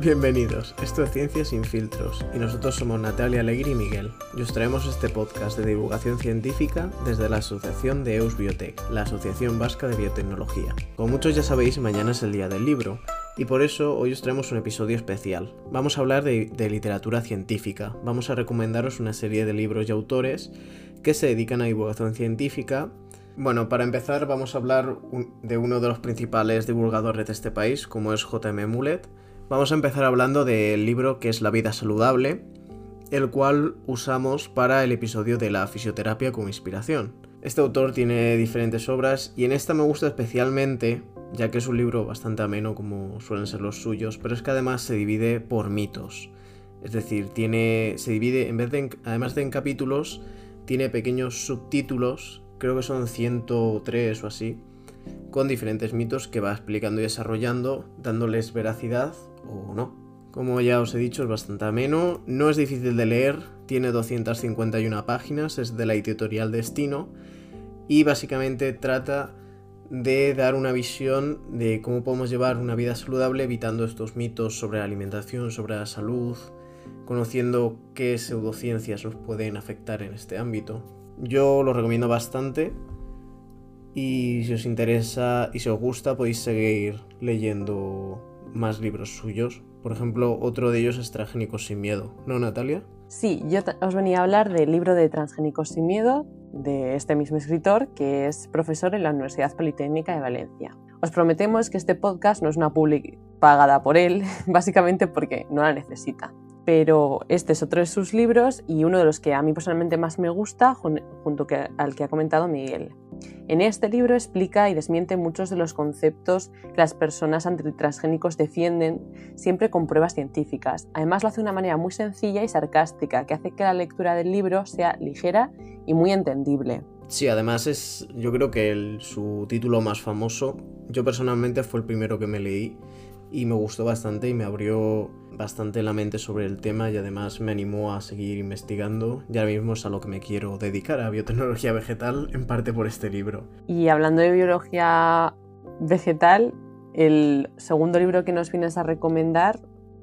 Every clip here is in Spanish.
Bienvenidos, esto es Ciencia sin filtros y nosotros somos Natalia Alegri y Miguel. Y os traemos este podcast de divulgación científica desde la Asociación de EUS Biotech, la Asociación Vasca de Biotecnología. Como muchos ya sabéis, mañana es el día del libro y por eso hoy os traemos un episodio especial. Vamos a hablar de, literatura científica, vamos a recomendaros una serie de libros y autores que se dedican a divulgación científica. Bueno, para empezar vamos a hablar de uno de los principales divulgadores de este país, como es JM Mulet, Vamos a empezar hablando del libro que es La vida saludable, el cual usamos para el episodio de la fisioterapia con inspiración. Este autor tiene diferentes obras y en esta me gusta especialmente, ya que es un libro bastante ameno como suelen ser los suyos, pero es que además se divide por mitos. Es decir, tiene, se divide, en vez de, además de en capítulos, tiene pequeños subtítulos, creo que son 103 o así, con diferentes mitos que va explicando y desarrollando, dándoles veracidad o no. Como ya os he dicho, es bastante ameno, no es difícil de leer, tiene 251 páginas, es de la editorial Destino y básicamente trata de dar una visión de cómo podemos llevar una vida saludable evitando estos mitos sobre la alimentación, sobre la salud, conociendo qué pseudociencias nos pueden afectar en este ámbito. Yo lo recomiendo bastante y si os interesa y si os gusta podéis seguir leyendo más libros suyos. Por ejemplo, otro de ellos es Transgénicos sin Miedo, ¿no, Natalia? Sí, yo os venía a hablar del libro de Transgénicos sin Miedo de este mismo escritor, que es profesor en la Universidad Politécnica de Valencia. Os prometemos que este podcast no es una public pagada por él, básicamente porque no la necesita. Pero este es otro de sus libros y uno de los que a mí personalmente más me gusta, junto al que ha comentado Miguel. En este libro explica y desmiente muchos de los conceptos que las personas antitransgénicos defienden, siempre con pruebas científicas. Además lo hace de una manera muy sencilla y sarcástica, que hace que la lectura del libro sea ligera y muy entendible. Sí, además es, yo creo que su título más famoso, yo personalmente fue el primero que me leí y me gustó bastante y me abrió bastante la mente sobre el tema y además me animó a seguir investigando y ahora mismo es a lo que me quiero dedicar, a biotecnología vegetal, en parte por este libro. Y hablando de biología vegetal, el segundo libro que nos vienes a recomendar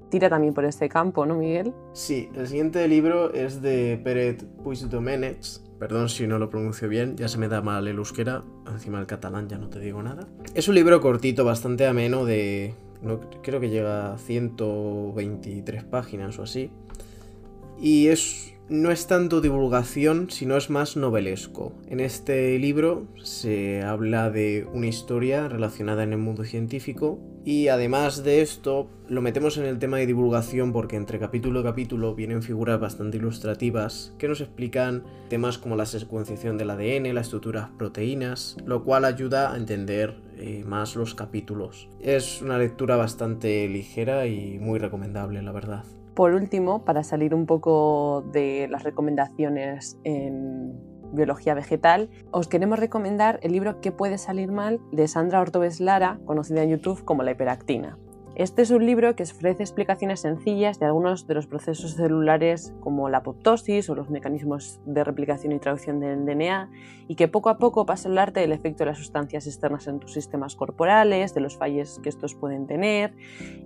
tira también por este campo, ¿no, Miguel? Sí, el siguiente libro es de Peret Puigdomenech, perdón si no lo pronuncio bien, ya se me da mal el euskera, encima el catalán ya no te digo nada. Es un libro cortito, bastante ameno de creo que llega a 123 páginas o así. Y es, no es tanto divulgación, sino es más novelesco. En este libro se habla de una historia relacionada en el mundo científico y además de esto lo metemos en el tema de divulgación porque entre capítulo y capítulo vienen figuras bastante ilustrativas que nos explican temas como la secuenciación del ADN, las estructuras proteínas, lo cual ayuda a entender eh, más los capítulos. Es una lectura bastante ligera y muy recomendable, la verdad. Por último, para salir un poco de las recomendaciones en biología vegetal, os queremos recomendar el libro ¿Qué puede salir mal? de Sandra Ortobes Lara, conocida en YouTube como La hiperactina. Este es un libro que ofrece explicaciones sencillas de algunos de los procesos celulares como la apoptosis o los mecanismos de replicación y traducción del DNA y que poco a poco pasa a hablarte del efecto de las sustancias externas en tus sistemas corporales, de los fallos que estos pueden tener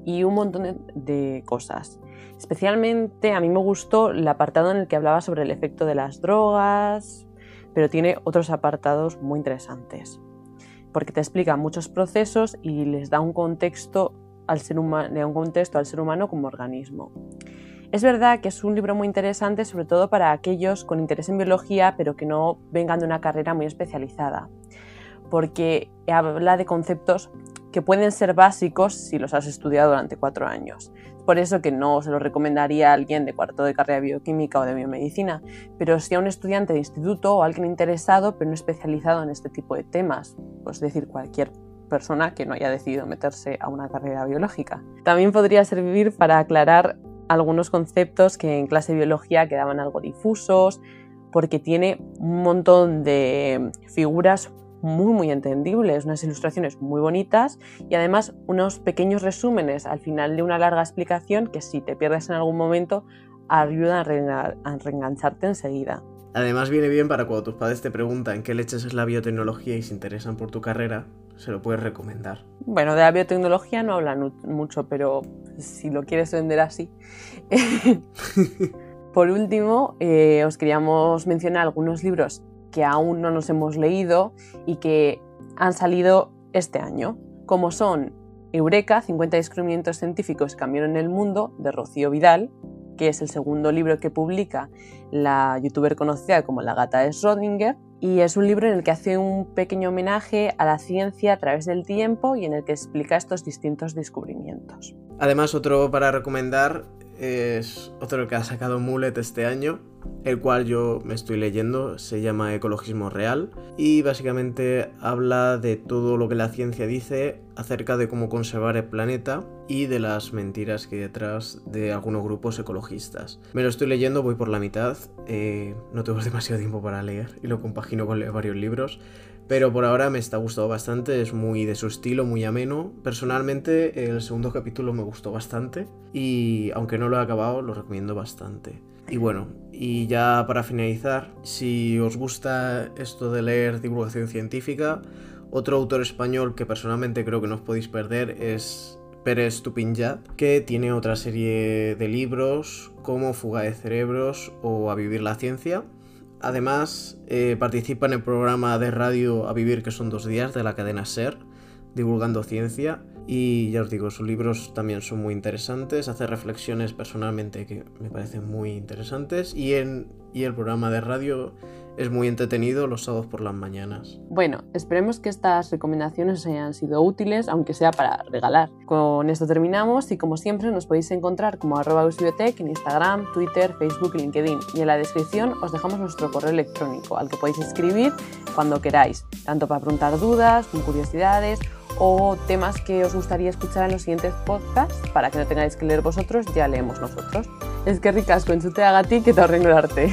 y un montón de cosas. Especialmente a mí me gustó el apartado en el que hablaba sobre el efecto de las drogas, pero tiene otros apartados muy interesantes porque te explica muchos procesos y les da un contexto al ser humano, un contexto al ser humano como organismo. Es verdad que es un libro muy interesante, sobre todo para aquellos con interés en biología, pero que no vengan de una carrera muy especializada, porque habla de conceptos que pueden ser básicos si los has estudiado durante cuatro años. Por eso que no se lo recomendaría a alguien de cuarto de carrera de bioquímica o de biomedicina, pero sí a un estudiante de instituto o alguien interesado pero no especializado en este tipo de temas, pues decir cualquier persona que no haya decidido meterse a una carrera biológica. También podría servir para aclarar algunos conceptos que en clase de biología quedaban algo difusos, porque tiene un montón de figuras muy muy entendibles, unas ilustraciones muy bonitas y además unos pequeños resúmenes al final de una larga explicación que si te pierdes en algún momento ayudan a reengancharte enseguida. Además viene bien para cuando tus padres te preguntan qué leches es la biotecnología y se interesan por tu carrera, se lo puedes recomendar. Bueno, de la biotecnología no hablan mucho, pero si lo quieres vender así. Por último, eh, os queríamos mencionar algunos libros que aún no nos hemos leído y que han salido este año, como son Eureka, 50 descubrimientos científicos que cambiaron el mundo, de Rocío Vidal, que es el segundo libro que publica la youtuber conocida como la gata de Schrödinger, y es un libro en el que hace un pequeño homenaje a la ciencia a través del tiempo y en el que explica estos distintos descubrimientos. Además, otro para recomendar es otro que ha sacado Mulet este año, el cual yo me estoy leyendo, se llama Ecologismo Real y básicamente habla de todo lo que la ciencia dice acerca de cómo conservar el planeta y de las mentiras que hay detrás de algunos grupos ecologistas. Me lo estoy leyendo, voy por la mitad, eh, no tengo demasiado tiempo para leer y lo compagino con varios libros, pero por ahora me está gustando bastante, es muy de su estilo, muy ameno. Personalmente el segundo capítulo me gustó bastante y aunque no lo he acabado, lo recomiendo bastante. Y bueno, y ya para finalizar, si os gusta esto de leer divulgación científica, otro autor español que personalmente creo que no os podéis perder es Pérez Tupinjat, que tiene otra serie de libros como Fuga de Cerebros o A Vivir la Ciencia, Además, eh, participa en el programa de radio A Vivir, que son dos días, de la cadena SER, divulgando ciencia. Y ya os digo, sus libros también son muy interesantes, hace reflexiones personalmente que me parecen muy interesantes. Y, en, y el programa de radio es muy entretenido los sábados por las mañanas. Bueno, esperemos que estas recomendaciones hayan sido útiles, aunque sea para regalar. Con esto terminamos y como siempre nos podéis encontrar como arroba en Instagram, Twitter, Facebook y LinkedIn. Y en la descripción os dejamos nuestro correo electrónico al que podéis escribir cuando queráis, tanto para preguntar dudas, curiosidades o temas que os gustaría escuchar en los siguientes podcasts para que no tengáis que leer vosotros, ya leemos nosotros. Es que ricasco, entzute agatik eta horrengo arte.